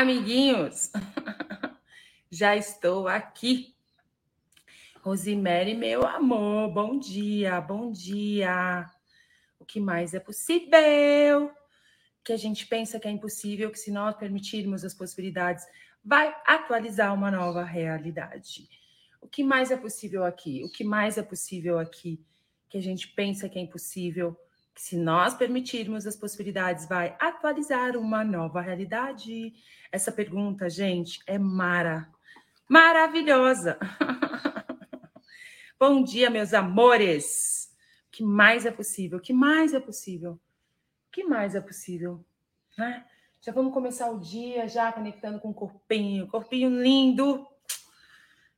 Amiguinhos, já estou aqui. Rosemary, meu amor, bom dia, bom dia. O que mais é possível? Que a gente pensa que é impossível, que se nós permitirmos as possibilidades, vai atualizar uma nova realidade. O que mais é possível aqui? O que mais é possível aqui? Que a gente pensa que é impossível, que se nós permitirmos as possibilidades, vai atualizar uma nova realidade. Essa pergunta, gente, é mara, maravilhosa. Bom dia, meus amores. O que mais é possível? O que mais é possível? O que mais é possível? Né? Já vamos começar o dia já conectando com o corpinho, corpinho lindo.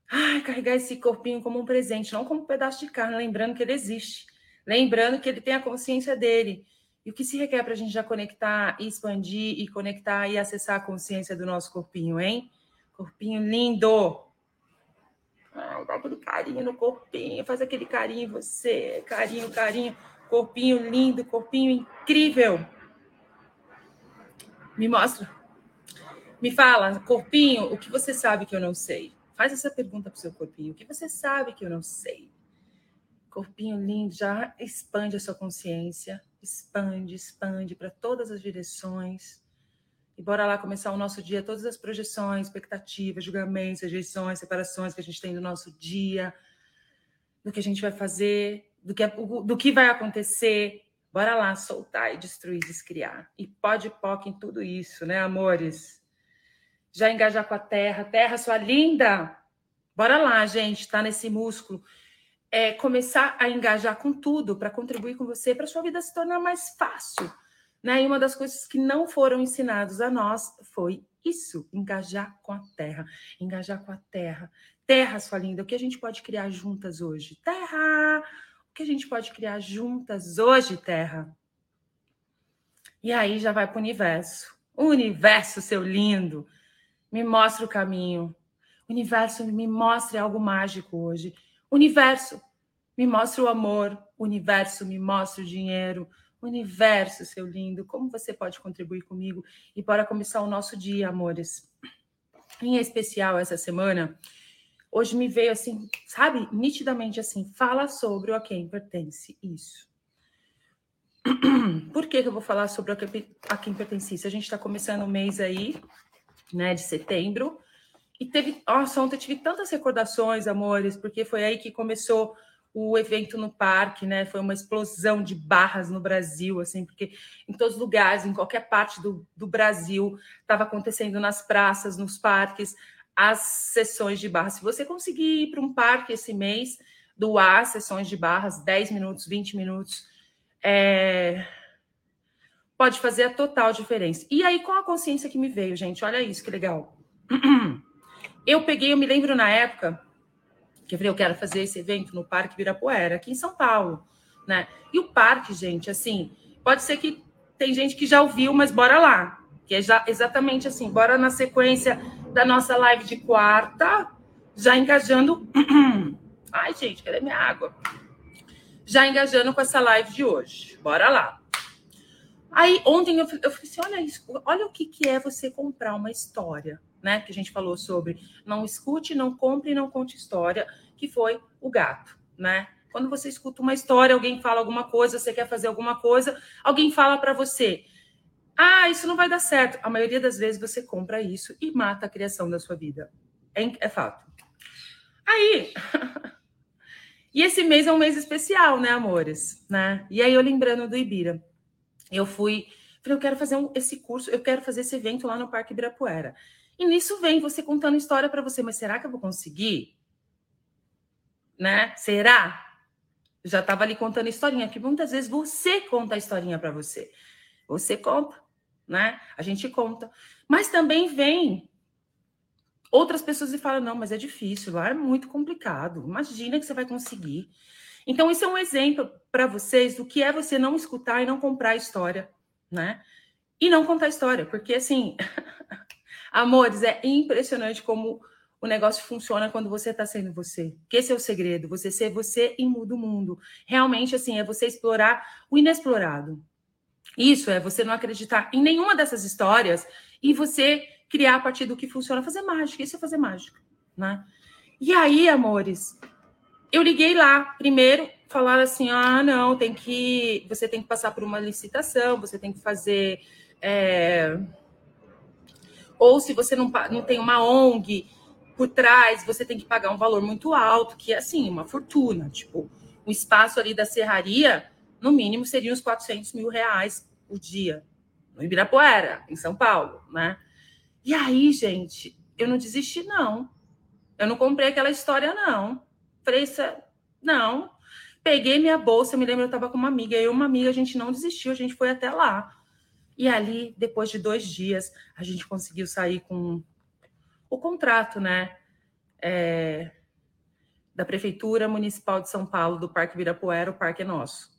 Ai, carregar esse corpinho como um presente, não como um pedaço de carne, lembrando que ele existe, lembrando que ele tem a consciência dele, e o que se requer para a gente já conectar, expandir e conectar e acessar a consciência do nosso corpinho, hein? Corpinho lindo! Ai, dá aquele carinho no corpinho, faz aquele carinho em você, carinho, carinho, corpinho lindo, corpinho incrível. Me mostra. Me fala, corpinho, o que você sabe que eu não sei? Faz essa pergunta para o seu corpinho. O que você sabe que eu não sei? Corpinho lindo, já expande a sua consciência expande, expande para todas as direções. E bora lá começar o nosso dia, todas as projeções, expectativas, julgamentos, rejeições, separações que a gente tem no nosso dia, do que a gente vai fazer, do que, do que vai acontecer. Bora lá soltar e destruir, descriar. E pode poc em tudo isso, né, amores? Já engajar com a terra. Terra, sua linda! Bora lá, gente, tá nesse músculo é, começar a engajar com tudo para contribuir com você, para sua vida se tornar mais fácil. Né? E uma das coisas que não foram ensinados a nós foi isso, engajar com a terra. Engajar com a terra. Terra, sua linda, o que a gente pode criar juntas hoje? Terra! O que a gente pode criar juntas hoje, terra? E aí já vai para o universo. Universo, seu lindo, me mostra o caminho. Universo me mostre algo mágico hoje. Universo, me mostra o amor. Universo, me mostra o dinheiro. Universo, seu lindo, como você pode contribuir comigo? E para começar o nosso dia, amores. Em especial essa semana, hoje me veio assim, sabe, nitidamente assim, fala sobre o a quem pertence isso. Por que, que eu vou falar sobre a quem pertence isso? A gente está começando o mês aí, né, de setembro, e teve, nossa, ontem tive tantas recordações, amores, porque foi aí que começou o evento no parque, né? Foi uma explosão de barras no Brasil, assim, porque em todos os lugares, em qualquer parte do, do Brasil, estava acontecendo nas praças, nos parques, as sessões de barras. Se você conseguir ir para um parque esse mês, doar sessões de barras, 10 minutos, 20 minutos, é... pode fazer a total diferença. E aí, qual a consciência que me veio, gente? Olha isso, que legal. Eu peguei, eu me lembro na época que eu falei, eu quero fazer esse evento no Parque Virapuera, aqui em São Paulo, né? E o parque, gente, assim, pode ser que tem gente que já ouviu, mas bora lá. Que é já, exatamente assim, bora na sequência da nossa live de quarta, já engajando. Ai, gente, cadê minha água? Já engajando com essa live de hoje. Bora lá. Aí, ontem eu, eu falei assim: olha isso, olha o que, que é você comprar uma história né, que a gente falou sobre não escute, não compre, não conte história, que foi o gato, né? Quando você escuta uma história, alguém fala alguma coisa, você quer fazer alguma coisa, alguém fala para você: "Ah, isso não vai dar certo". A maioria das vezes você compra isso e mata a criação da sua vida. É, é fato. Aí, e esse mês é um mês especial, né, amores, né? E aí eu lembrando do Ibira, eu fui, falei, eu quero fazer um, esse curso, eu quero fazer esse evento lá no Parque Ibirapuera. E nisso vem você contando história para você, mas será que eu vou conseguir? Né? Será? já estava ali contando historinha, que muitas vezes você conta a historinha para você. Você conta, né? A gente conta. Mas também vem outras pessoas e falam: não, mas é difícil, lá é muito complicado. Imagina que você vai conseguir. Então, isso é um exemplo para vocês do que é você não escutar e não comprar a história, né? E não contar a história, porque assim, Amores, é impressionante como o negócio funciona quando você está sendo você. Que esse é o segredo, você ser você e muda o mundo. Realmente, assim, é você explorar o inexplorado. Isso é você não acreditar em nenhuma dessas histórias e você criar a partir do que funciona, fazer mágica, isso é fazer mágica, né? E aí, amores, eu liguei lá, primeiro falaram assim: ah, não, tem que. Você tem que passar por uma licitação, você tem que fazer. É... Ou se você não, não tem uma ONG por trás, você tem que pagar um valor muito alto, que é assim, uma fortuna. Tipo, o espaço ali da serraria, no mínimo, seria uns 400 mil reais o dia, no Ibirapuera, em São Paulo, né? E aí, gente, eu não desisti, não. Eu não comprei aquela história, não. Falei, não. Peguei minha bolsa, me lembro, eu estava com uma amiga, eu e uma amiga, a gente não desistiu, a gente foi até lá. E ali, depois de dois dias, a gente conseguiu sair com o contrato, né? É, da Prefeitura Municipal de São Paulo, do Parque Virapuera, o parque é nosso.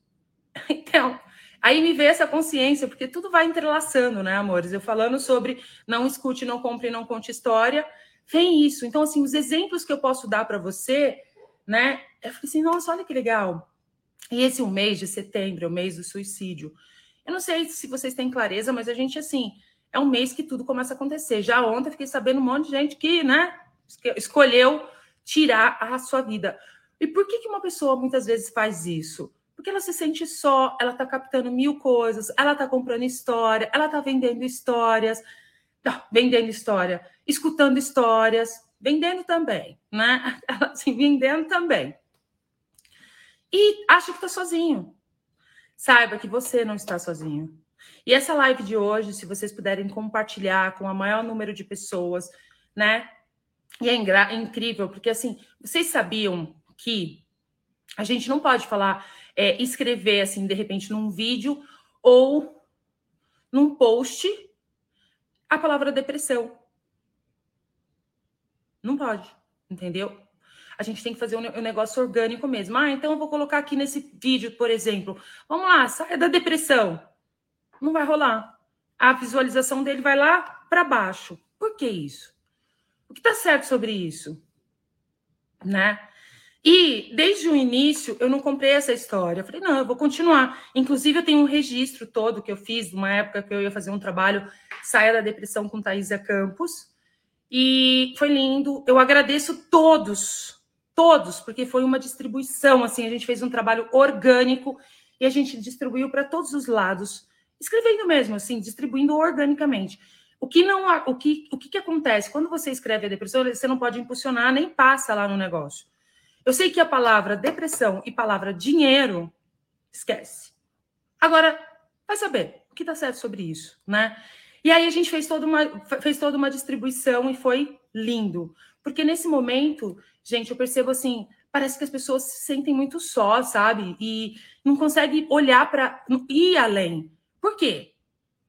Então, aí me veio essa consciência, porque tudo vai entrelaçando, né, amores? Eu falando sobre não escute, não compre, não conte história, vem isso. Então, assim, os exemplos que eu posso dar para você, né? Eu falei assim, nossa, olha que legal. E esse um mês de setembro, é o mês do suicídio. Eu não sei se vocês têm clareza, mas a gente, assim, é um mês que tudo começa a acontecer. Já ontem fiquei sabendo um monte de gente que, né, escolheu tirar a sua vida. E por que, que uma pessoa muitas vezes faz isso? Porque ela se sente só, ela tá captando mil coisas, ela tá comprando história, ela tá vendendo histórias, tá, vendendo história, escutando histórias, vendendo também, né? Assim, vendendo também. E acha que está sozinho. Saiba que você não está sozinho. E essa live de hoje, se vocês puderem compartilhar com o maior número de pessoas, né? E é, é incrível, porque assim, vocês sabiam que a gente não pode falar, é, escrever assim, de repente, num vídeo ou num post a palavra depressão. Não pode, entendeu? A gente tem que fazer um negócio orgânico mesmo. Ah, então eu vou colocar aqui nesse vídeo, por exemplo. Vamos lá, saia da depressão. Não vai rolar. A visualização dele vai lá para baixo. Por que isso? O que está certo sobre isso? Né? E desde o início eu não comprei essa história. Eu falei, não, eu vou continuar. Inclusive, eu tenho um registro todo que eu fiz, numa época que eu ia fazer um trabalho Saia da Depressão com Thaisa Campos. E foi lindo. Eu agradeço todos, todos, porque foi uma distribuição. Assim, a gente fez um trabalho orgânico e a gente distribuiu para todos os lados, escrevendo mesmo, assim, distribuindo organicamente. O que não, o que, o que, que acontece quando você escreve a depressão? Você não pode impulsionar nem passa lá no negócio. Eu sei que a palavra depressão e palavra dinheiro esquece. Agora, vai saber o que está certo sobre isso, né? E aí a gente fez toda uma, fez toda uma distribuição e foi lindo. Porque nesse momento, gente, eu percebo assim, parece que as pessoas se sentem muito só, sabe? E não conseguem olhar para ir além. Por quê?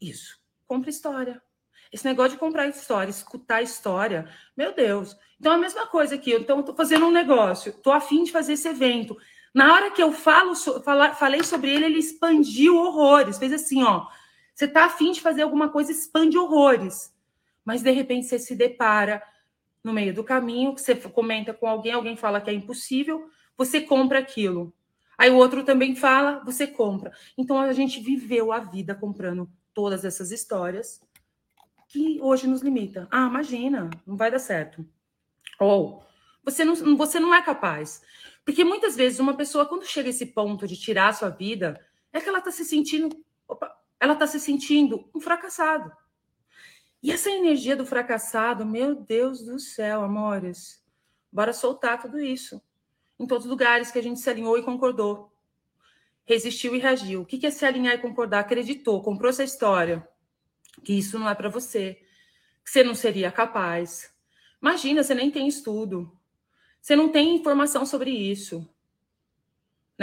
Isso. Compra história. Esse negócio de comprar história, escutar história, meu Deus. Então é a mesma coisa aqui. Então, tô fazendo um negócio, tô afim de fazer esse evento. Na hora que eu falo, falei sobre ele, ele expandiu horrores. Fez assim, ó você está afim de fazer alguma coisa, expande horrores. Mas de repente você se depara no meio do caminho, você comenta com alguém, alguém fala que é impossível, você compra aquilo. Aí o outro também fala, você compra. Então a gente viveu a vida comprando todas essas histórias que hoje nos limita. Ah, imagina, não vai dar certo. Ou você não, você não é capaz. Porque muitas vezes uma pessoa, quando chega a esse ponto de tirar a sua vida, é que ela está se sentindo. Opa, ela está se sentindo um fracassado. E essa energia do fracassado, meu Deus do céu, amores, bora soltar tudo isso. Em todos os lugares que a gente se alinhou e concordou. Resistiu e reagiu. O que é se alinhar e concordar? Acreditou, comprou essa história. Que isso não é para você. Que você não seria capaz. Imagina, você nem tem estudo. Você não tem informação sobre isso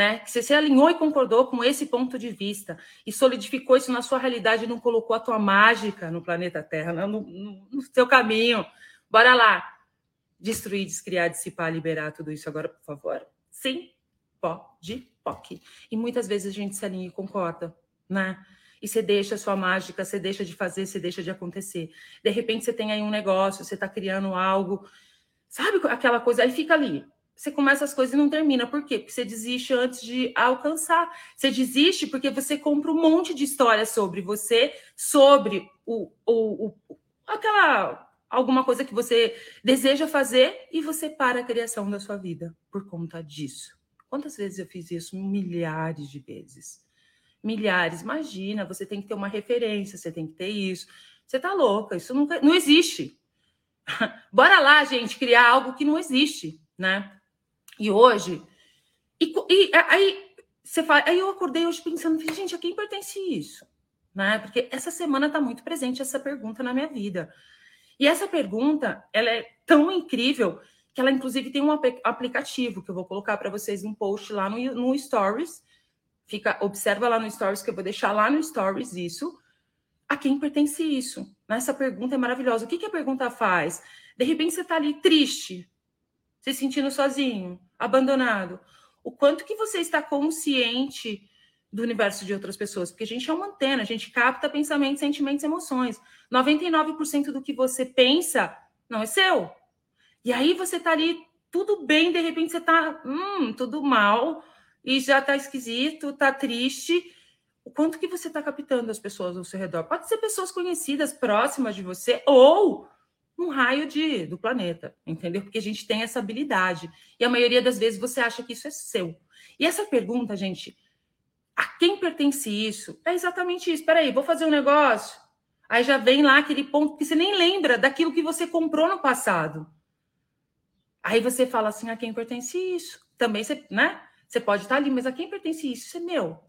né? Que você se alinhou e concordou com esse ponto de vista e solidificou isso na sua realidade e não colocou a tua mágica no planeta Terra, não, no, no, no seu caminho. Bora lá. Destruir, descriar, dissipar, liberar tudo isso agora, por favor. Sim, pode, POC. E muitas vezes a gente se alinha e concorda, né? E você deixa a sua mágica, você deixa de fazer, você deixa de acontecer. De repente você tem aí um negócio, você está criando algo, sabe aquela coisa, aí fica ali você começa as coisas e não termina. Por quê? Porque você desiste antes de alcançar. Você desiste porque você compra um monte de histórias sobre você, sobre o, o, o aquela alguma coisa que você deseja fazer e você para a criação da sua vida por conta disso. Quantas vezes eu fiz isso? Milhares de vezes. Milhares. Imagina, você tem que ter uma referência, você tem que ter isso. Você tá louca, isso nunca, não existe. Bora lá, gente, criar algo que não existe, né? E hoje, e, e aí você fala, aí eu acordei hoje pensando, gente, a quem pertence isso? Né? Porque essa semana está muito presente essa pergunta na minha vida. E essa pergunta, ela é tão incrível que ela inclusive tem um aplicativo que eu vou colocar para vocês um post lá no, no Stories. Fica, observa lá no Stories que eu vou deixar lá no Stories isso. A quem pertence isso? Essa pergunta é maravilhosa. O que, que a pergunta faz? De repente você está ali triste, se sentindo sozinho, abandonado. O quanto que você está consciente do universo de outras pessoas, porque a gente é uma antena, a gente capta pensamentos, sentimentos, emoções. 99% do que você pensa não é seu. E aí você tá ali tudo bem, de repente você tá, hum, tudo mal e já tá esquisito, tá triste. O quanto que você tá captando as pessoas ao seu redor? Pode ser pessoas conhecidas, próximas de você ou um raio de, do planeta, entendeu? Porque a gente tem essa habilidade. E a maioria das vezes você acha que isso é seu. E essa pergunta, gente, a quem pertence isso? É exatamente isso. Peraí, vou fazer um negócio. Aí já vem lá aquele ponto que você nem lembra daquilo que você comprou no passado. Aí você fala assim: a quem pertence isso? Também você, né? Você pode estar ali, mas a quem pertence isso? Isso é meu.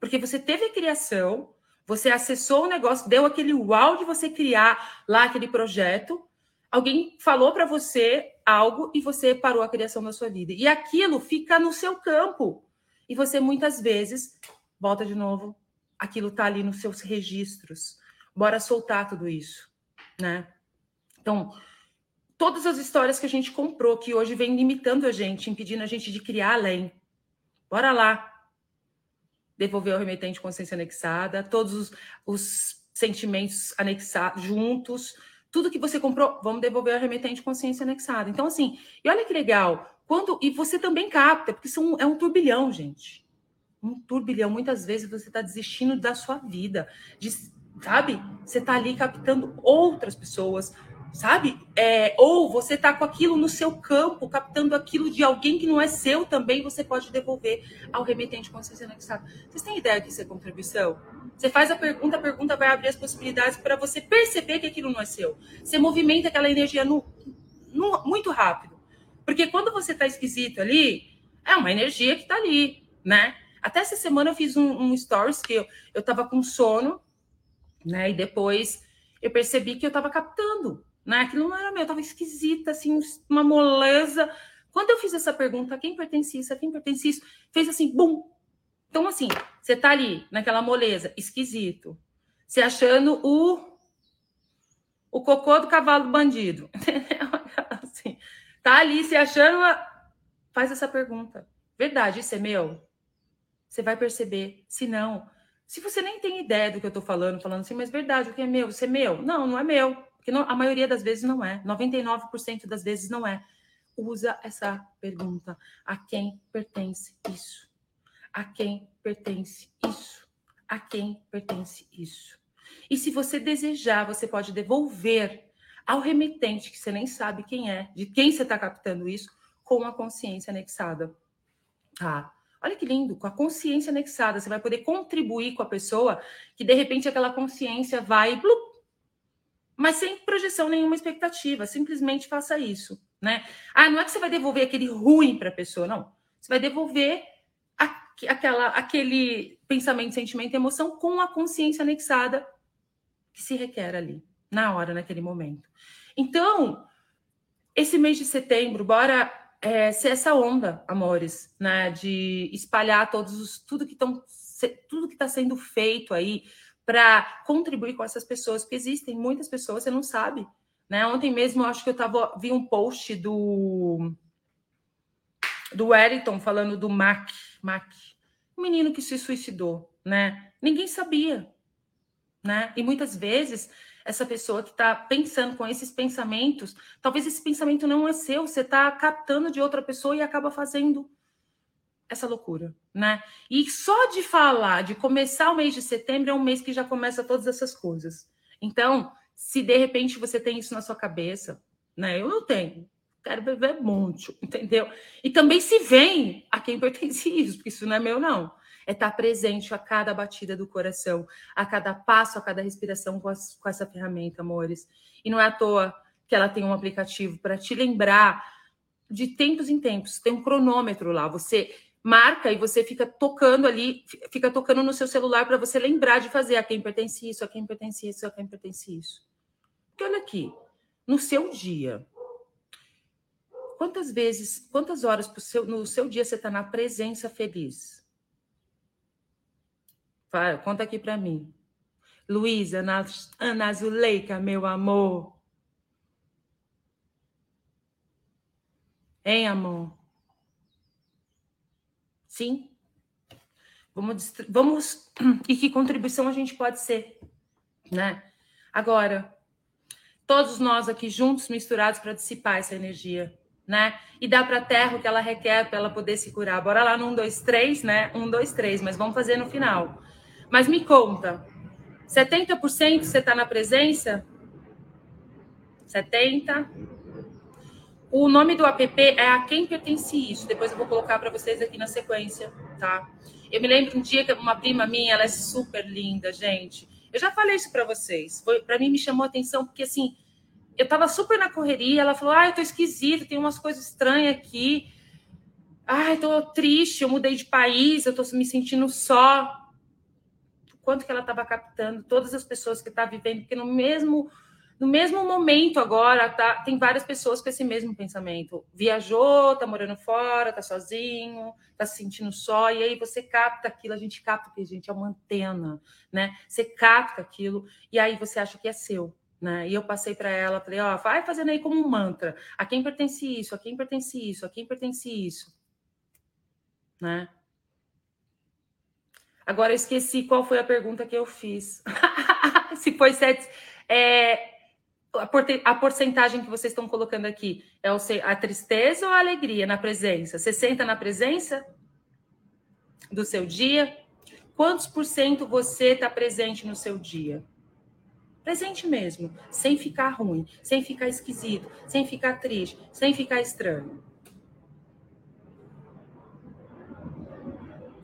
Porque você teve a criação, você acessou o negócio, deu aquele uau de você criar lá aquele projeto. Alguém falou para você algo e você parou a criação da sua vida. E aquilo fica no seu campo. E você muitas vezes volta de novo, aquilo está ali nos seus registros. Bora soltar tudo isso, né? Então, todas as histórias que a gente comprou, que hoje vem limitando a gente, impedindo a gente de criar além. Bora lá. Devolver o remetente consciência anexada, todos os, os sentimentos anexados juntos, tudo que você comprou, vamos devolver o remetente consciência anexada. Então, assim, e olha que legal, quando, e você também capta, porque são, é um turbilhão, gente. Um turbilhão. Muitas vezes você está desistindo da sua vida. De, sabe? Você está ali captando outras pessoas, sabe? É, ou você está com aquilo no seu campo, captando aquilo de alguém que não é seu também, você pode devolver ao remetente consciência anexada. Vocês têm ideia que isso é contribuição? Você faz a pergunta, a pergunta vai abrir as possibilidades para você perceber que aquilo não é seu. Você movimenta aquela energia no, no, muito rápido. Porque quando você tá esquisito ali, é uma energia que tá ali, né? Até essa semana eu fiz um, um stories que eu, eu tava com sono, né? E depois eu percebi que eu tava captando, né? Aquilo não era meu, eu tava esquisita, assim, uma moleza. Quando eu fiz essa pergunta, a quem pertence isso? A quem pertence isso? Fez assim, bum! Então, assim, você tá ali, naquela moleza, esquisito. Você achando o o cocô do cavalo bandido. assim, Tá ali se achando. Faz essa pergunta. Verdade, isso é meu? Você vai perceber. Se não, se você nem tem ideia do que eu tô falando, falando assim, mas verdade, o que é meu? Isso é meu? Não, não é meu. Porque não, a maioria das vezes não é. 99% das vezes não é. Usa essa pergunta. A quem pertence isso? A quem pertence isso? A quem pertence isso? E se você desejar, você pode devolver ao remetente, que você nem sabe quem é, de quem você está captando isso, com a consciência anexada. Tá? Olha que lindo, com a consciência anexada, você vai poder contribuir com a pessoa que de repente aquela consciência vai, blup, mas sem projeção nenhuma expectativa, simplesmente faça isso, né? Ah, não é que você vai devolver aquele ruim para a pessoa, não. Você vai devolver aquela, aquele pensamento, sentimento, emoção com a consciência anexada que se requer ali na hora, naquele momento. Então, esse mês de setembro, bora é, ser essa onda, amores, né? De espalhar todos os, tudo que estão tudo que está sendo feito aí para contribuir com essas pessoas, porque existem muitas pessoas, você não sabe. Né? Ontem mesmo eu acho que eu tava, vi um post do do Wellington falando do Mac, Mac, um menino que se suicidou, né? Ninguém sabia, né? E muitas vezes essa pessoa que está pensando com esses pensamentos, talvez esse pensamento não é seu, você está captando de outra pessoa e acaba fazendo essa loucura, né? E só de falar, de começar o mês de setembro, é um mês que já começa todas essas coisas. Então, Se de repente você tem isso na sua cabeça, né? Eu não tenho. Quero beber muito, entendeu? E também se vem a quem pertence isso, porque isso não é meu, não. É estar presente a cada batida do coração, a cada passo, a cada respiração com, as, com essa ferramenta, amores. E não é à toa que ela tem um aplicativo para te lembrar de tempos em tempos. Tem um cronômetro lá. Você marca e você fica tocando ali, fica tocando no seu celular para você lembrar de fazer a quem pertence isso, a quem pertence isso, a quem pertence isso. Porque olha aqui, no seu dia, quantas vezes, quantas horas seu, no seu dia você está na presença feliz? Vai, conta aqui para mim. Luísa, Ana, Ana Zuleika, meu amor. Hein, amor? Sim? Vamos, vamos. E que contribuição a gente pode ser, né? Agora, todos nós aqui juntos, misturados para dissipar essa energia, né? E dar para a terra o que ela requer para ela poder se curar. Bora lá no 1, 2, 3, né? 1, 2, 3, mas vamos fazer no final. Mas me conta, 70% você está na presença? 70%? O nome do app é a quem pertence isso. Depois eu vou colocar para vocês aqui na sequência, tá? Eu me lembro um dia que uma prima minha, ela é super linda, gente. Eu já falei isso para vocês. Para mim me chamou a atenção porque assim, eu tava super na correria, ela falou: "Ah, eu tô esquisita, tem umas coisas estranhas aqui. Ai, tô triste, eu mudei de país, eu tô me sentindo só." Quanto que ela estava captando todas as pessoas que tá vivendo, porque no mesmo no mesmo momento agora, tá, tem várias pessoas com esse mesmo pensamento. Viajou, tá morando fora, tá sozinho, tá se sentindo só, e aí você capta aquilo, a gente capta que gente é uma antena, né? Você capta aquilo e aí você acha que é seu. Né? E eu passei para ela, falei, ó, vai fazendo aí como um mantra. A quem pertence isso? A quem pertence isso? A quem pertence isso? Né? Agora eu esqueci qual foi a pergunta que eu fiz. Se foi sete, é, a porcentagem que vocês estão colocando aqui é a tristeza ou a alegria na presença? Você senta na presença do seu dia? Quantos por cento você está presente no seu dia? Presente mesmo, sem ficar ruim, sem ficar esquisito, sem ficar triste, sem ficar estranho.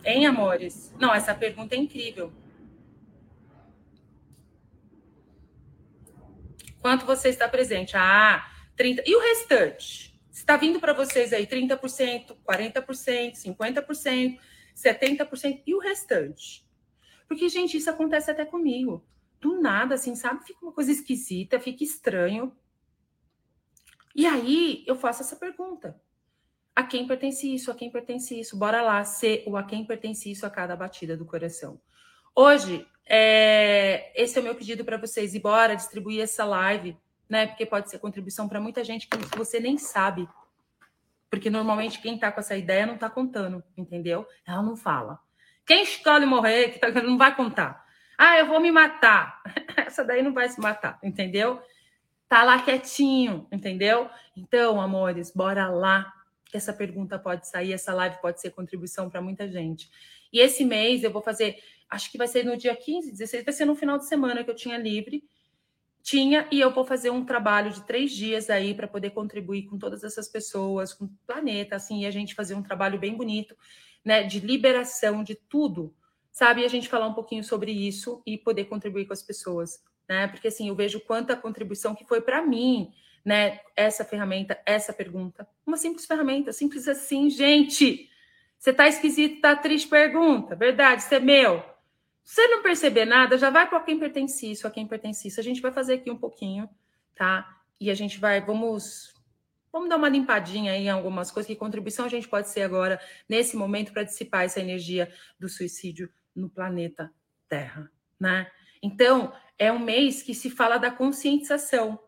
Hein, amores? Não, essa pergunta é incrível. Quanto você está presente? Ah, 30. E o restante? Está vindo para vocês aí 30%, 40%, 50%, 70% e o restante? Porque, gente, isso acontece até comigo. Do nada, assim, sabe? Fica uma coisa esquisita, fica estranho. E aí eu faço essa pergunta: a quem pertence isso? A quem pertence isso? Bora lá ser o a quem pertence isso a cada batida do coração. Hoje, é, esse é o meu pedido para vocês. E bora distribuir essa live, né? Porque pode ser contribuição para muita gente que você nem sabe. Porque normalmente quem está com essa ideia não está contando, entendeu? Ela não fala. Quem escolhe morrer, que tá, não vai contar. Ah, eu vou me matar. Essa daí não vai se matar, entendeu? Tá lá quietinho, entendeu? Então, amores, bora lá. Essa pergunta pode sair, essa live pode ser contribuição para muita gente. E esse mês eu vou fazer acho que vai ser no dia 15, 16, vai ser no final de semana que eu tinha livre. Tinha, e eu vou fazer um trabalho de três dias aí para poder contribuir com todas essas pessoas, com o planeta, assim, e a gente fazer um trabalho bem bonito, né, de liberação de tudo, sabe? E a gente falar um pouquinho sobre isso e poder contribuir com as pessoas, né? Porque assim, eu vejo quanta contribuição que foi para mim, né? Essa ferramenta, essa pergunta, uma simples ferramenta, simples assim, gente. Você tá esquisito, tá triste? Pergunta, verdade, isso é meu. Você não perceber nada, já vai para quem pertence isso, a quem pertence isso. A gente vai fazer aqui um pouquinho, tá? E a gente vai, vamos, vamos dar uma limpadinha aí em algumas coisas. Que contribuição a gente pode ser agora, nesse momento, para dissipar essa energia do suicídio no planeta Terra, né? Então, é um mês que se fala da conscientização,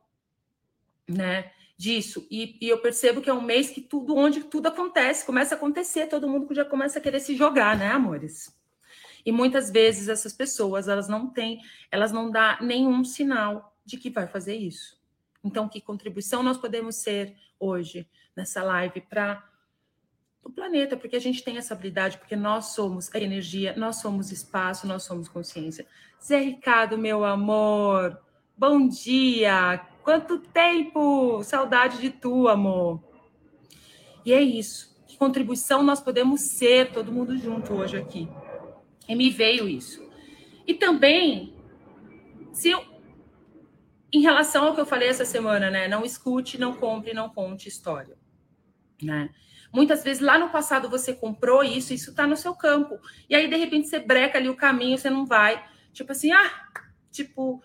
né? Disso. E, e, eu percebo que é um mês que tudo, onde tudo acontece, começa a acontecer, todo mundo já começa a querer se jogar, né, amores? E muitas vezes essas pessoas, elas não têm, elas não dão nenhum sinal de que vai fazer isso. Então, que contribuição nós podemos ser hoje nessa live para o planeta, porque a gente tem essa habilidade, porque nós somos a energia, nós somos espaço, nós somos consciência. Zé Ricardo, meu amor, bom dia. Quanto tempo! Saudade de tu, amor. E é isso. Que contribuição nós podemos ser, todo mundo junto hoje aqui. E me veio isso. E também, se eu, em relação ao que eu falei essa semana, né? Não escute, não compre, não conte história, né? Muitas vezes lá no passado você comprou isso, isso está no seu campo. E aí, de repente, você breca ali o caminho, você não vai. Tipo assim, ah, tipo,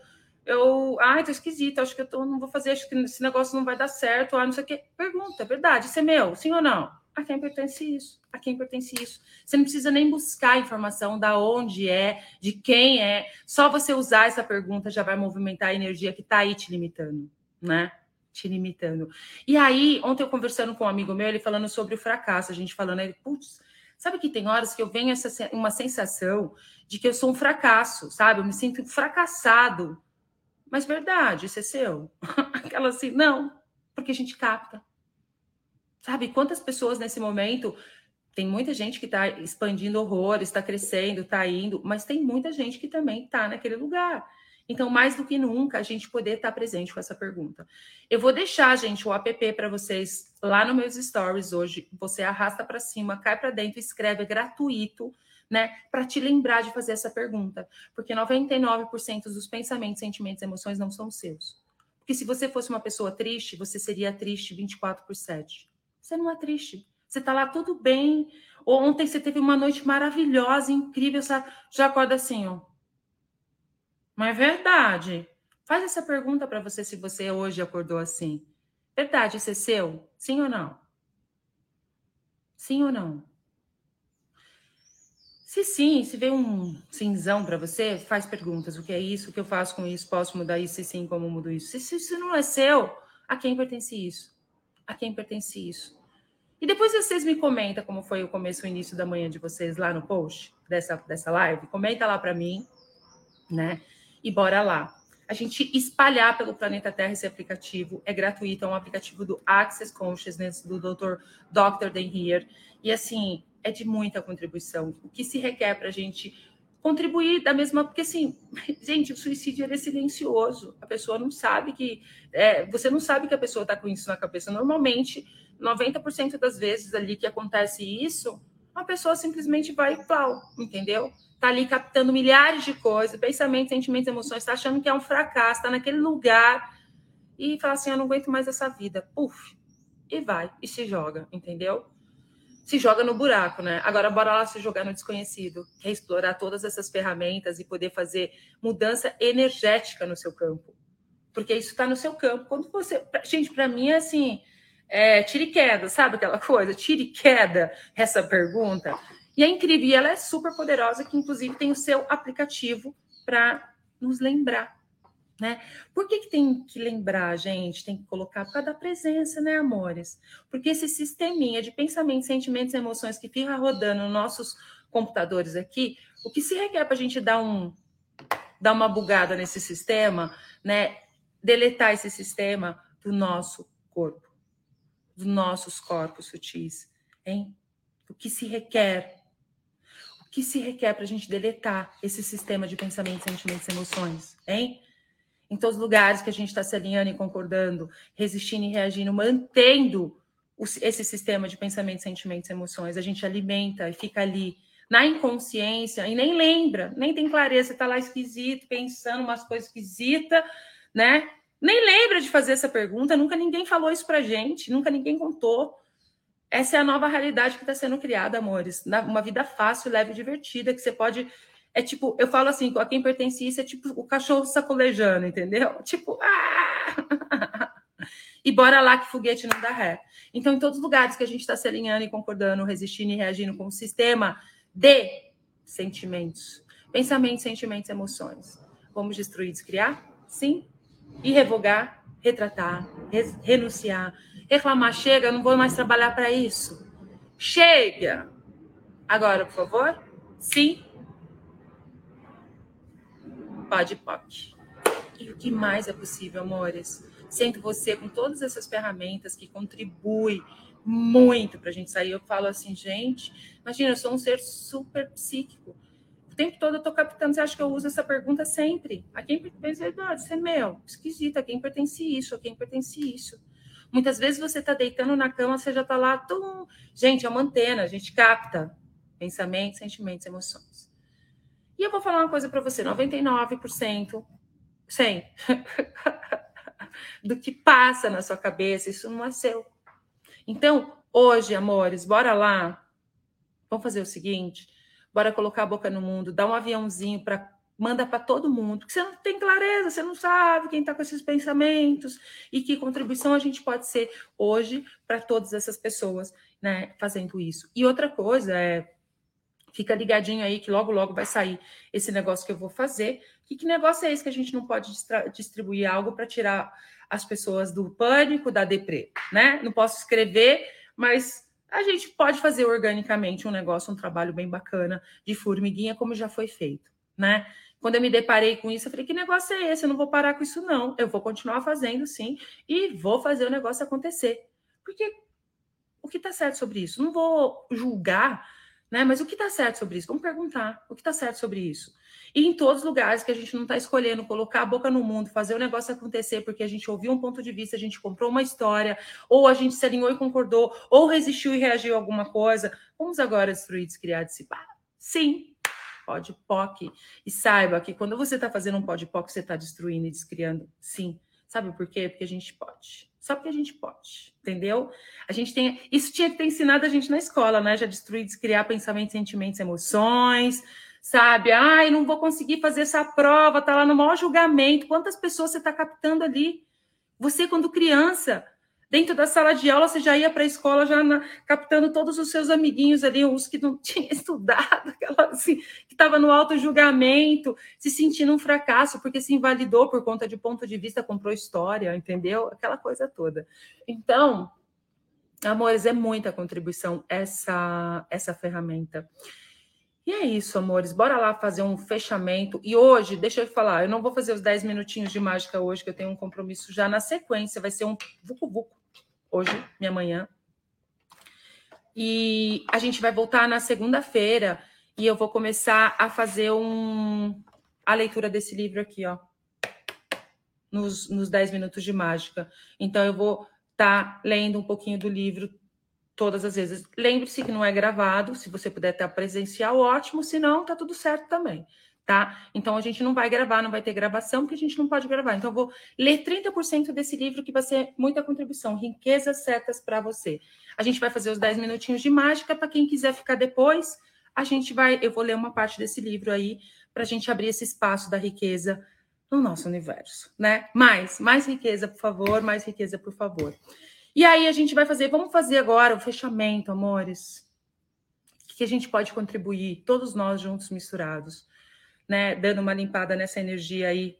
eu, ai, tô esquisito, acho que eu tô, não vou fazer, acho que esse negócio não vai dar certo, ah, não sei o quê. Pergunta, é verdade, isso é meu, sim ou não? A quem pertence isso? A quem pertence isso? Você não precisa nem buscar informação da onde é, de quem é. Só você usar essa pergunta já vai movimentar a energia que está aí te limitando, né? Te limitando. E aí, ontem eu conversando com um amigo meu, ele falando sobre o fracasso, a gente falando, ele, putz, sabe que tem horas que eu venho essa uma sensação de que eu sou um fracasso, sabe? Eu me sinto fracassado. Mas verdade, isso é seu. Aquela assim, não, porque a gente capta. Sabe quantas pessoas nesse momento tem muita gente que está expandindo horrores, está crescendo, está indo, mas tem muita gente que também está naquele lugar. Então, mais do que nunca, a gente poder estar tá presente com essa pergunta. Eu vou deixar, gente, o app para vocês lá no meus stories hoje. Você arrasta para cima, cai para dentro, escreve, é gratuito, né? Para te lembrar de fazer essa pergunta. Porque 99% dos pensamentos, sentimentos emoções não são seus. Porque se você fosse uma pessoa triste, você seria triste 24 por 7. Você não é triste. Você está lá tudo bem. Ou ontem você teve uma noite maravilhosa, incrível, você já acorda assim, ó. Mas é verdade. Faz essa pergunta para você se você hoje acordou assim. Verdade, isso é seu? Sim ou não? Sim ou não? Se sim, se vê um cinzão para você, faz perguntas. O que é isso? O que eu faço com isso? Posso mudar isso? Se sim, como mudo isso? Se, isso não é seu, a quem pertence isso? a quem pertence isso. E depois vocês me comentam como foi o começo, o início da manhã de vocês lá no post dessa, dessa live. Comenta lá para mim, né? E bora lá. A gente espalhar pelo planeta Terra esse aplicativo é gratuito, é um aplicativo do Access Consciousness, do Dr. Dr. Dan Heer. E assim, é de muita contribuição. O que se requer para a gente contribuir da mesma, porque assim, gente, o suicídio é silencioso, a pessoa não sabe que, é, você não sabe que a pessoa está com isso na cabeça. Normalmente, 90% das vezes ali que acontece isso, a pessoa simplesmente vai e pau, entendeu? Tá ali captando milhares de coisas, pensamentos, sentimentos, emoções, está achando que é um fracasso, está naquele lugar e fala assim: eu não aguento mais essa vida, puf, e vai, e se joga, entendeu? se joga no buraco, né? Agora bora lá se jogar no desconhecido, que é explorar todas essas ferramentas e poder fazer mudança energética no seu campo. Porque isso está no seu campo. Quando você. Gente, para mim é assim. É, tire queda, sabe aquela coisa? Tire queda, essa pergunta. E é incrível, e ela é super poderosa, que inclusive tem o seu aplicativo para nos lembrar né? Por que, que tem que lembrar, gente? Tem que colocar por causa da presença, né, amores? Porque esse sisteminha de pensamentos, sentimentos e emoções que fica rodando nos nossos computadores aqui, o que se requer para a gente dar um dar uma bugada nesse sistema, né? Deletar esse sistema do nosso corpo, dos nossos corpos sutis, hein? O que se requer? O que se requer para a gente deletar esse sistema de pensamentos, sentimentos e emoções, hein? em todos os lugares que a gente está se alinhando e concordando, resistindo e reagindo, mantendo esse sistema de pensamentos, sentimentos, emoções. A gente alimenta e fica ali na inconsciência e nem lembra, nem tem clareza, está lá esquisito, pensando umas coisas esquisitas, né? Nem lembra de fazer essa pergunta, nunca ninguém falou isso pra gente, nunca ninguém contou. Essa é a nova realidade que está sendo criada, amores. Uma vida fácil, leve e divertida, que você pode é tipo, eu falo assim, a quem pertence isso é tipo o cachorro sacolejando, entendeu? Tipo, ah! e bora lá que foguete não dá ré. Então, em todos os lugares que a gente está se alinhando e concordando, resistindo e reagindo com o sistema de sentimentos, pensamentos, sentimentos, emoções. Vamos destruir, descriar? Sim. E revogar, retratar, renunciar, reclamar, chega, não vou mais trabalhar para isso. Chega! Agora, por favor? Sim Pode POC. E o que mais é possível, amores? Sinto você com todas essas ferramentas que contribuem muito para a gente sair. Eu falo assim, gente, imagina, eu sou um ser super psíquico. O tempo todo eu estou captando. Você acha que eu uso essa pergunta sempre? A quem pertence Isso é meu. Esquisito. A quem pertence isso? A quem pertence isso? Muitas vezes você está deitando na cama, você já está lá. Tum. Gente, é uma antena. A gente capta pensamentos, sentimentos, emoções. E eu vou falar uma coisa para você: 99%, 100% do que passa na sua cabeça, isso não é seu. Então, hoje, amores, bora lá. Vamos fazer o seguinte: bora colocar a boca no mundo, dar um aviãozinho para manda para todo mundo, que você não tem clareza, você não sabe quem está com esses pensamentos e que contribuição a gente pode ser hoje para todas essas pessoas, né, fazendo isso. E outra coisa é fica ligadinho aí que logo logo vai sair esse negócio que eu vou fazer. Que, que negócio é esse que a gente não pode distribuir algo para tirar as pessoas do pânico, da deprê, né? Não posso escrever, mas a gente pode fazer organicamente um negócio, um trabalho bem bacana de formiguinha, como já foi feito, né? Quando eu me deparei com isso, eu falei: que negócio é esse? Eu não vou parar com isso, não. Eu vou continuar fazendo, sim, e vou fazer o negócio acontecer. Porque o que está certo sobre isso? Não vou julgar né? Mas o que está certo sobre isso? Vamos perguntar o que está certo sobre isso. E em todos os lugares que a gente não está escolhendo colocar a boca no mundo, fazer o negócio acontecer, porque a gente ouviu um ponto de vista, a gente comprou uma história, ou a gente se alinhou e concordou, ou resistiu e reagiu a alguma coisa. Vamos agora destruir, descriar, dissipar? Sim, pode POC. E saiba que quando você está fazendo um pode POC, você está destruindo e descriando. Sim. Sabe por quê? Porque a gente pode. Só porque a gente pode, entendeu? A gente tem. Isso tinha que ter ensinado a gente na escola, né? Já destruir, descriar pensamentos, sentimentos, emoções, sabe? Ai, não vou conseguir fazer essa prova, tá lá no maior julgamento. Quantas pessoas você está captando ali? Você, quando criança, Dentro da sala de aula, você já ia para a escola já na, captando todos os seus amiguinhos ali, os que não tinham estudado, aquela, assim, que estava no alto julgamento, se sentindo um fracasso, porque se invalidou por conta de ponto de vista, comprou história, entendeu? Aquela coisa toda. Então, amores, é muita contribuição essa, essa ferramenta. E é isso, amores. Bora lá fazer um fechamento. E hoje, deixa eu falar, eu não vou fazer os 10 minutinhos de mágica hoje, que eu tenho um compromisso já na sequência. Vai ser um vucu-vucu hoje, minha manhã. E a gente vai voltar na segunda-feira e eu vou começar a fazer um, a leitura desse livro aqui, ó. Nos, nos 10 minutos de mágica. Então, eu vou estar tá lendo um pouquinho do livro todas as vezes. Lembre-se que não é gravado, se você puder estar presencial, ótimo, se não, tá tudo certo também, tá? Então a gente não vai gravar, não vai ter gravação, porque a gente não pode gravar. Então eu vou ler 30% desse livro que vai ser muita contribuição, riquezas certas para você. A gente vai fazer os 10 minutinhos de mágica para quem quiser ficar depois. A gente vai, eu vou ler uma parte desse livro aí para a gente abrir esse espaço da riqueza no nosso universo, né? Mais, mais riqueza, por favor, mais riqueza, por favor. E aí a gente vai fazer, vamos fazer agora o fechamento, amores. O que a gente pode contribuir, todos nós juntos misturados, né? Dando uma limpada nessa energia aí,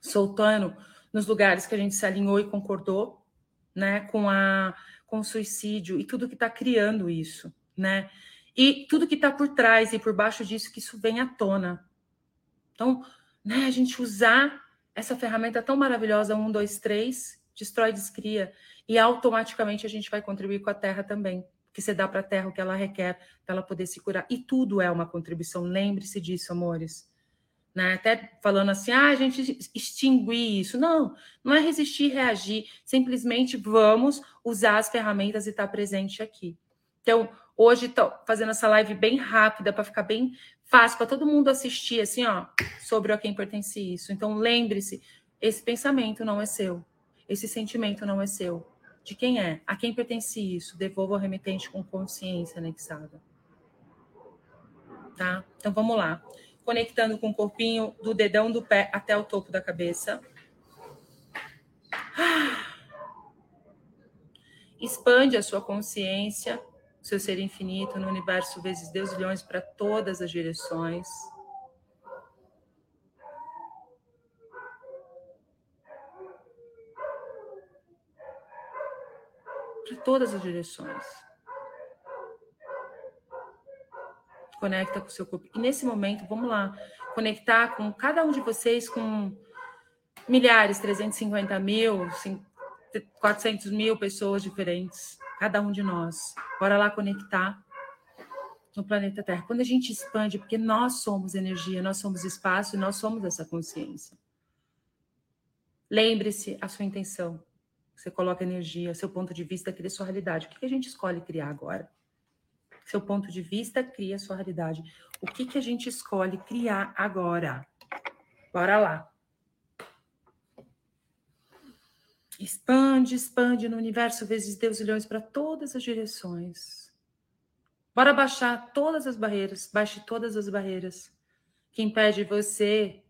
soltando nos lugares que a gente se alinhou e concordou, né? Com a com o suicídio e tudo que está criando isso, né? E tudo que está por trás e por baixo disso, que isso vem à tona. Então, né, a gente usar essa ferramenta tão maravilhosa, um, dois, três, destrói, descria, e automaticamente a gente vai contribuir com a terra também, porque você dá para a terra o que ela requer para ela poder se curar. E tudo é uma contribuição, lembre-se disso, amores. Né? Até falando assim, ah, a gente extinguir isso. Não, não é resistir reagir, simplesmente vamos usar as ferramentas e estar tá presente aqui. Então, hoje estou fazendo essa live bem rápida para ficar bem fácil para todo mundo assistir, assim, ó, sobre a quem pertence isso. Então, lembre-se, esse pensamento não é seu, esse sentimento não é seu. De quem é? A quem pertence isso? Devolva ao remetente com consciência anexada. Tá? Então vamos lá. Conectando com o corpinho do dedão do pé até o topo da cabeça. Expande a sua consciência, seu ser infinito no universo vezes Deus milhões para todas as direções. Para todas as direções. Conecta com o seu corpo. E nesse momento, vamos lá, conectar com cada um de vocês com milhares, 350 mil, 400 mil pessoas diferentes, cada um de nós. Bora lá conectar. no planeta Terra. Quando a gente expande, porque nós somos energia, nós somos espaço e nós somos essa consciência. Lembre-se a sua intenção. Você coloca energia, seu ponto de vista cria sua realidade. O que a gente escolhe criar agora? Seu ponto de vista cria sua realidade. O que, a gente escolhe criar agora? Bora lá. Expande, expande no universo vezes Deus e leões para todas as direções. Bora baixar todas as barreiras, baixe todas as barreiras que impede você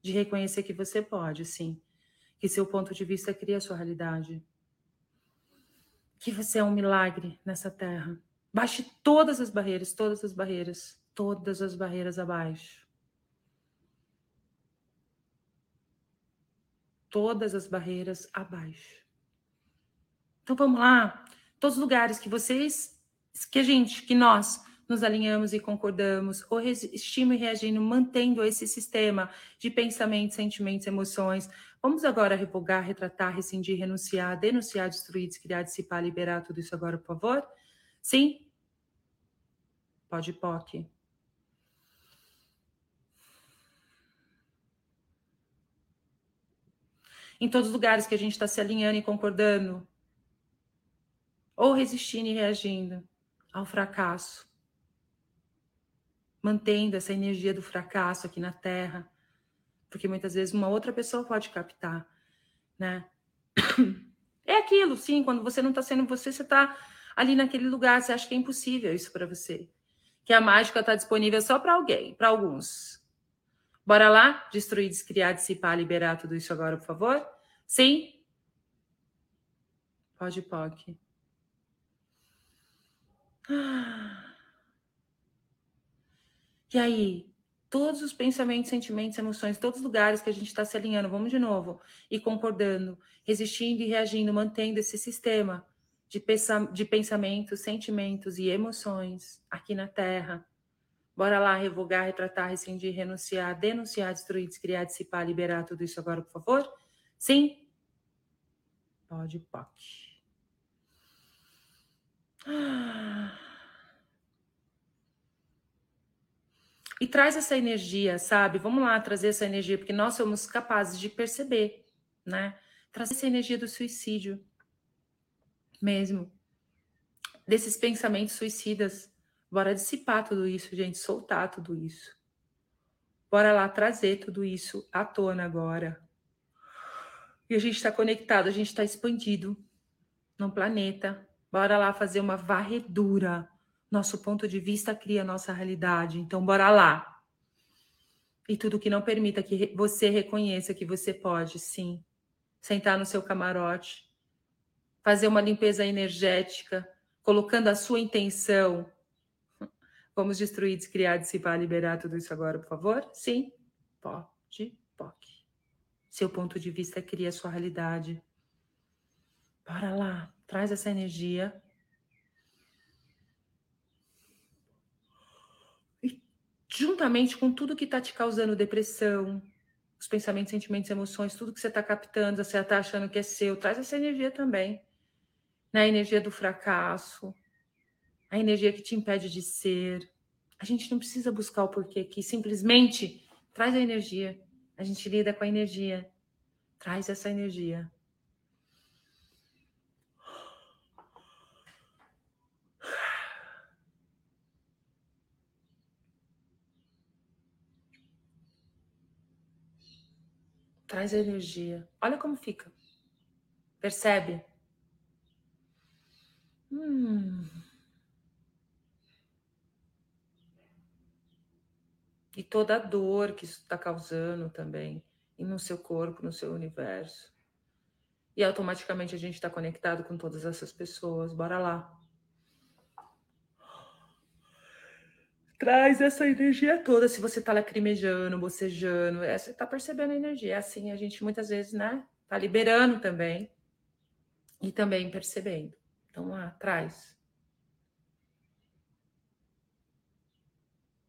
de reconhecer que você pode, sim. Que seu ponto de vista cria sua realidade. Que você é um milagre nessa terra. Baixe todas as barreiras, todas as barreiras, todas as barreiras abaixo. Todas as barreiras abaixo. Então vamos lá. Todos os lugares que vocês, que a gente, que nós nos alinhamos e concordamos, ou resistindo e reagindo, mantendo esse sistema de pensamentos, sentimentos, emoções. Vamos agora revogar, retratar, rescindir, renunciar, denunciar, destruir, descriar, dissipar, liberar tudo isso agora, por favor? Sim? Pode POC. Em todos os lugares que a gente está se alinhando e concordando, ou resistindo e reagindo ao fracasso, mantendo essa energia do fracasso aqui na Terra, porque muitas vezes uma outra pessoa pode captar, né? É aquilo, sim, quando você não está sendo você, você está ali naquele lugar, você acha que é impossível isso para você que a mágica está disponível só para alguém, para alguns. Bora lá? Destruir, descriar, dissipar, liberar tudo isso agora, por favor? Sim? Pode, POC. E aí, todos os pensamentos, sentimentos, emoções, todos os lugares que a gente está se alinhando, vamos de novo, e concordando, resistindo e reagindo, mantendo esse sistema de, de pensamentos, sentimentos e emoções aqui na Terra. Bora lá revogar, retratar, rescindir, renunciar, denunciar, destruir, descriar, dissipar, liberar tudo isso agora, por favor? Sim? Pode, pode. E traz essa energia, sabe? Vamos lá trazer essa energia, porque nós somos capazes de perceber, né? Trazer essa energia do suicídio mesmo, desses pensamentos suicidas. Bora dissipar tudo isso, gente, soltar tudo isso. Bora lá trazer tudo isso à tona agora. E a gente está conectado, a gente está expandido no planeta. Bora lá fazer uma varredura. Nosso ponto de vista cria nossa realidade. Então, bora lá. E tudo que não permita que você reconheça que você pode, sim, sentar no seu camarote fazer uma limpeza energética, colocando a sua intenção. Vamos destruir, descriar, dissipar, liberar tudo isso agora, por favor? Sim? Pode, pode. Seu ponto de vista cria a sua realidade. Bora lá, traz essa energia. E juntamente com tudo que está te causando depressão, os pensamentos, sentimentos, emoções, tudo que você está captando, você está achando que é seu, traz essa energia também na energia do fracasso, a energia que te impede de ser. A gente não precisa buscar o porquê aqui, simplesmente traz a energia. A gente lida com a energia. Traz essa energia. Traz a energia. Olha como fica. Percebe? Hum. E toda a dor que isso está causando também, e no seu corpo, no seu universo. E automaticamente a gente está conectado com todas essas pessoas. Bora lá. Traz essa energia toda. Se você está lacrimejando, bocejando, é, você está percebendo a energia. É assim, a gente muitas vezes, né? Tá liberando também. E também percebendo. Então lá, traz.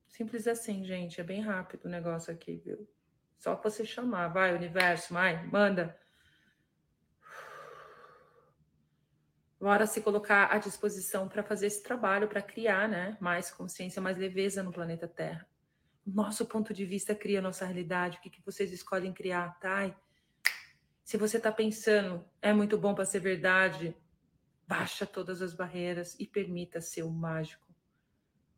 Simples assim, gente. É bem rápido o negócio aqui, viu? Só você chamar. Vai, universo, vai, manda. Bora se colocar à disposição para fazer esse trabalho, para criar né, mais consciência, mais leveza no planeta Terra. Nosso ponto de vista cria nossa realidade. O que, que vocês escolhem criar, tá? Se você está pensando, é muito bom para ser verdade, baixa todas as barreiras e permita ser o mágico,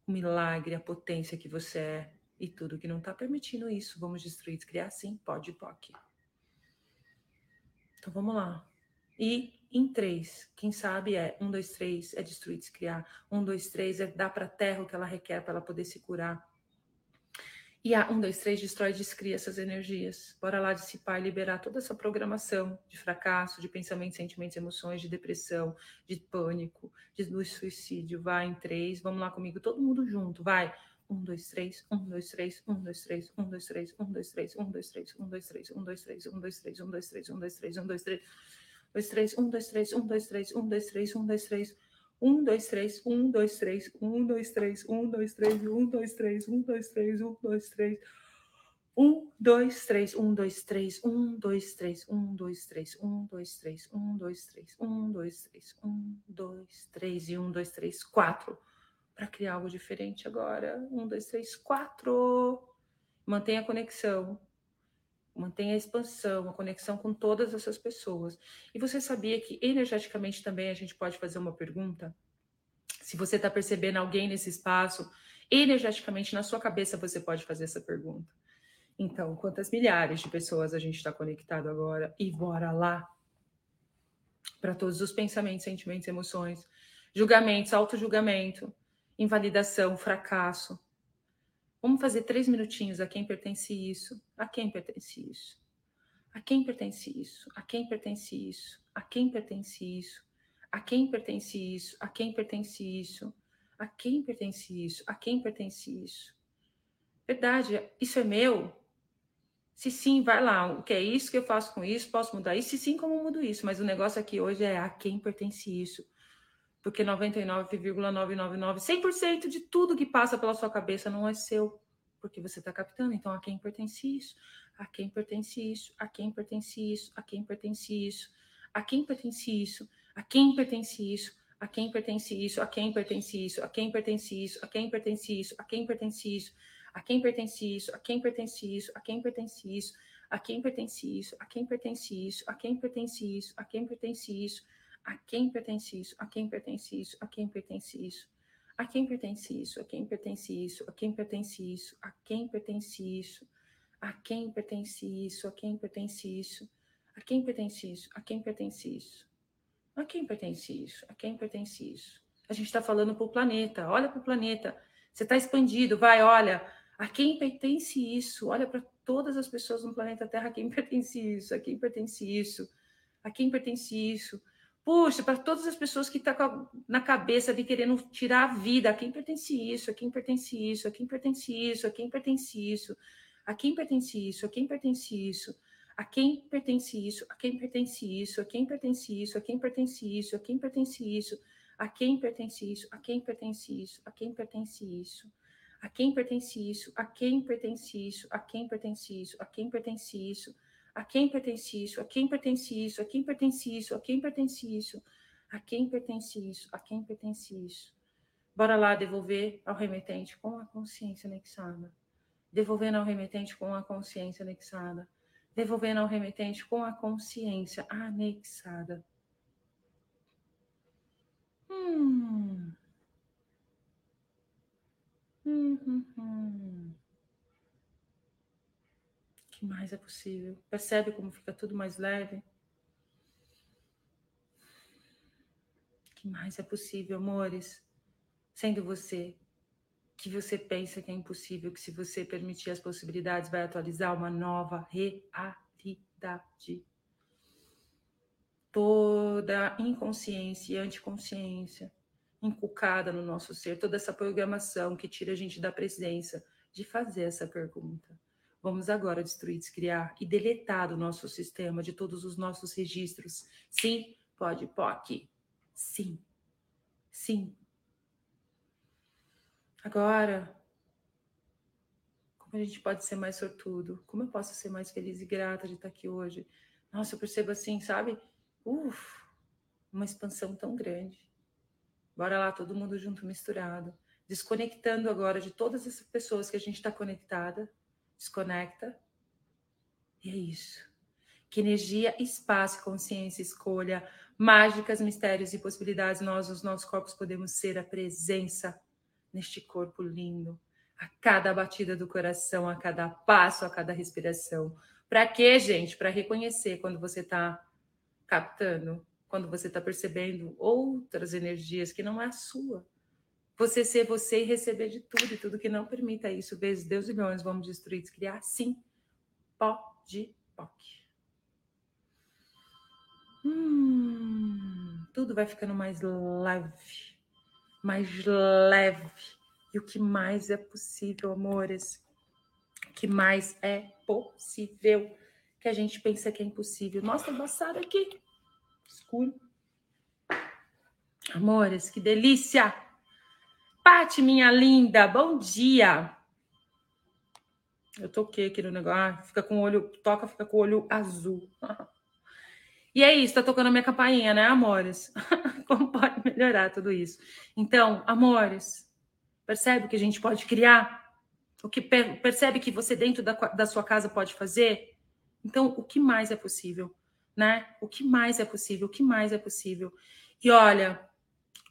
o milagre, a potência que você é. E tudo que não está permitindo isso, vamos destruir, criar sim, pode, toque. Então vamos lá. E em três, quem sabe é um, dois, três, é destruir, descriar. Um, dois, três é dar para a terra o que ela requer para ela poder se curar. E a um, dois, três destrói e descria essas energias. Bora lá dissipar e liberar toda essa programação de fracasso, de pensamentos, sentimentos, emoções, de depressão, de pânico, de suicídio. Vai em três, vamos lá comigo, todo mundo junto, vai. Um, dois, três, um, dois, três, um, dois, três, um, dois, três, um, dois, três, um, dois, três, um, dois, três, um, dois, três, um, dois, três, um, dois, três, um, dois, três, um, dois, três, dois, três, um, dois, três, um, dois, três, um, dois, três, um, dois, três. Um, dois, três, um, dois, três, um, dois, três, um, dois, três, um, dois, três, um, dois, três, um, dois, três. Um, dois, três, um, dois, três, um, dois, três, um, dois, três, um, dois, três, um, dois, três, um, dois, três, um, dois, três e um, dois, três, quatro. Para criar algo diferente agora. Um, dois, três, quatro. Mantenha a conexão. Mantenha a expansão, a conexão com todas essas pessoas. E você sabia que energeticamente também a gente pode fazer uma pergunta? Se você está percebendo alguém nesse espaço, energeticamente na sua cabeça você pode fazer essa pergunta. Então, quantas milhares de pessoas a gente está conectado agora? E bora lá para todos os pensamentos, sentimentos, emoções, julgamentos, auto-julgamento, invalidação, fracasso. Vamos fazer três minutinhos a quem pertence isso, a quem pertence isso, a quem pertence isso, a quem pertence isso, a quem pertence isso, a quem pertence isso, a quem pertence isso, a quem pertence isso, a quem pertence isso. Verdade, isso é meu? Se sim, vai lá. O que é isso que eu faço com isso? Posso mudar isso? Se sim, como mudo isso? Mas o negócio aqui hoje é a quem pertence isso porque 99,999, 100% de tudo que passa pela sua cabeça não é seu, porque você está captando. Então, a quem pertence isso? A quem pertence isso? A quem pertence isso? A quem pertence isso? A quem pertence isso? A quem pertence isso? A quem pertence isso? A quem pertence isso? A quem pertence isso? A quem pertence isso? A quem pertence isso? A quem pertence isso? A quem pertence isso? A quem pertence isso? A quem pertence isso? A quem pertence isso? A quem pertence isso? A quem pertence isso? A quem pertence isso? A quem pertence isso? A quem pertence isso? A quem pertence isso? A quem pertence isso? A quem pertence isso? A quem pertence isso? A quem pertence isso? A quem pertence isso? A quem pertence isso? A quem pertence isso? A quem pertence isso? A quem pertence isso? A gente está falando para o planeta. Olha para o planeta. Você está expandido. Vai, olha. A quem pertence isso? Olha para todas as pessoas no planeta Terra. A quem pertence isso? A quem pertence isso? A quem pertence isso? Puxa, para todas as pessoas que estão tá na cabeça de querendo tirar a vida, a quem pertence isso, a quem pertence isso, a quem pertence isso, a quem pertence isso, a quem pertence isso, a quem pertence isso, a quem pertence isso, a quem pertence isso, a quem pertence isso, a quem pertence isso, a quem pertence isso, a quem pertence isso, a quem pertence isso, a quem pertence isso, a quem pertence isso, a quem pertence isso, a quem pertence isso, a quem pertence isso, a quem pertence isso? A quem pertence isso? A quem pertence isso? A quem pertence isso? A quem pertence isso? A quem pertence isso? Bora lá devolver ao remetente com a consciência anexada. Devolvendo ao remetente com a consciência anexada. Devolvendo ao remetente com a consciência anexada. Hum. Hum, hum, hum que mais é possível? Percebe como fica tudo mais leve? que mais é possível, amores? Sendo você, que você pensa que é impossível, que se você permitir as possibilidades, vai atualizar uma nova realidade. Toda inconsciência e anticonsciência inculcada no nosso ser, toda essa programação que tira a gente da presença de fazer essa pergunta. Vamos agora destruir, descriar e deletar do nosso sistema, de todos os nossos registros. Sim, pode, POC. Sim. Sim. Agora, como a gente pode ser mais sortudo? Como eu posso ser mais feliz e grata de estar aqui hoje? Nossa, eu percebo assim, sabe? Uf, uma expansão tão grande. Bora lá, todo mundo junto, misturado. Desconectando agora de todas essas pessoas que a gente está conectada. Desconecta. E é isso. Que energia, espaço, consciência, escolha, mágicas, mistérios e possibilidades, nós, os nossos corpos, podemos ser a presença neste corpo lindo, a cada batida do coração, a cada passo, a cada respiração. Para quê, gente? Para reconhecer quando você está captando quando você está percebendo outras energias que não é a sua. Você ser você e receber de tudo, e tudo que não permita isso, vezes Deus e milhões, vamos destruir, descriar, sim. Pode, pode. Hum, tudo vai ficando mais leve, mais leve. E o que mais é possível, amores? O que mais é possível? Que a gente pensa que é impossível. Nossa, embaçado aqui escuro. Amores, que delícia! Pati, minha linda, bom dia! Eu toquei aqui no negócio, ah, fica com o olho, toca, fica com o olho azul. E é isso, tá tocando a minha campainha, né, amores? Como pode melhorar tudo isso? Então, amores, percebe que a gente pode criar? O que percebe que você dentro da, da sua casa pode fazer? Então, o que mais é possível? né? O que mais é possível? O que mais é possível? E olha,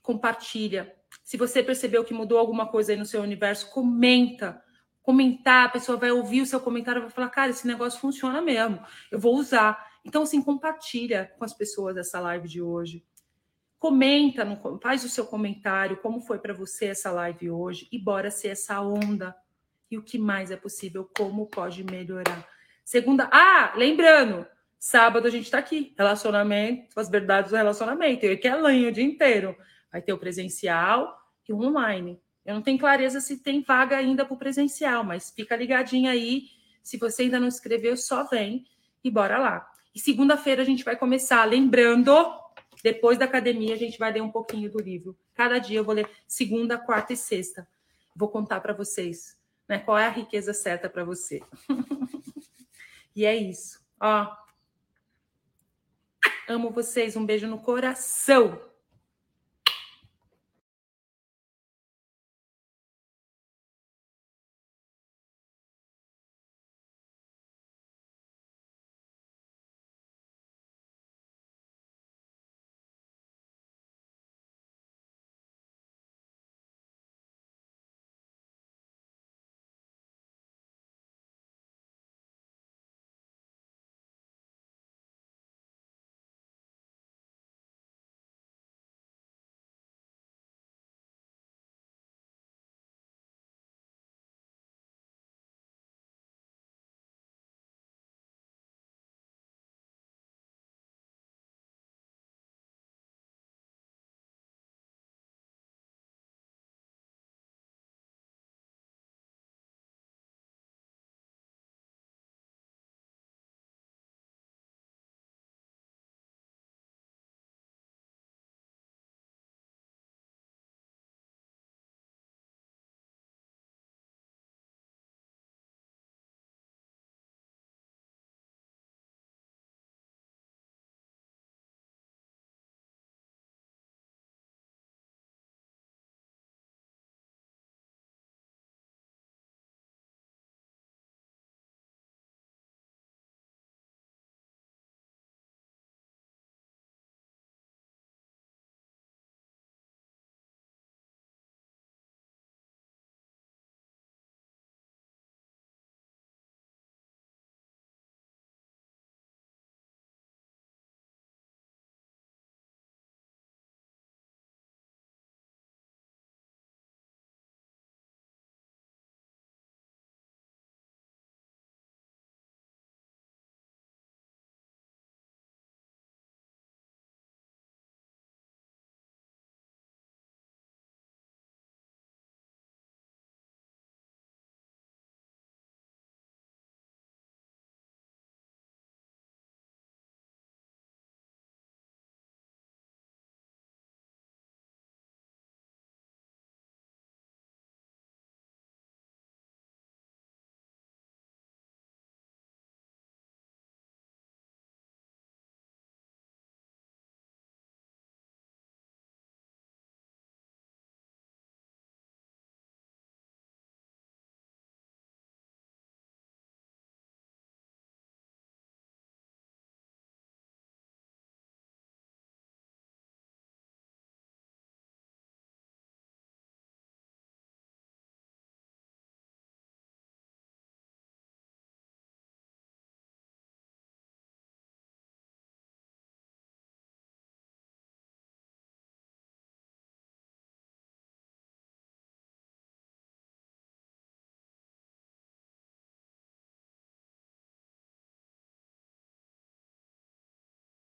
compartilha. Se você percebeu que mudou alguma coisa aí no seu universo, comenta. Comentar, a pessoa vai ouvir o seu comentário e vai falar: cara, esse negócio funciona mesmo, eu vou usar. Então, assim, compartilha com as pessoas essa live de hoje. Comenta, faz o seu comentário, como foi para você essa live hoje, e bora ser essa onda. E o que mais é possível, como pode melhorar. Segunda, ah, lembrando, Sábado a gente está aqui, relacionamento, as verdades do relacionamento. Eu que é lanho o dia inteiro. Vai ter o presencial e o online. Eu não tenho clareza se tem vaga ainda para o presencial, mas fica ligadinho aí. Se você ainda não escreveu, só vem e bora lá. E segunda-feira a gente vai começar, lembrando, depois da academia a gente vai ler um pouquinho do livro. Cada dia eu vou ler segunda, quarta e sexta. Vou contar para vocês, né, qual é a riqueza certa para você. e é isso. Ó, Amo vocês. Um beijo no coração.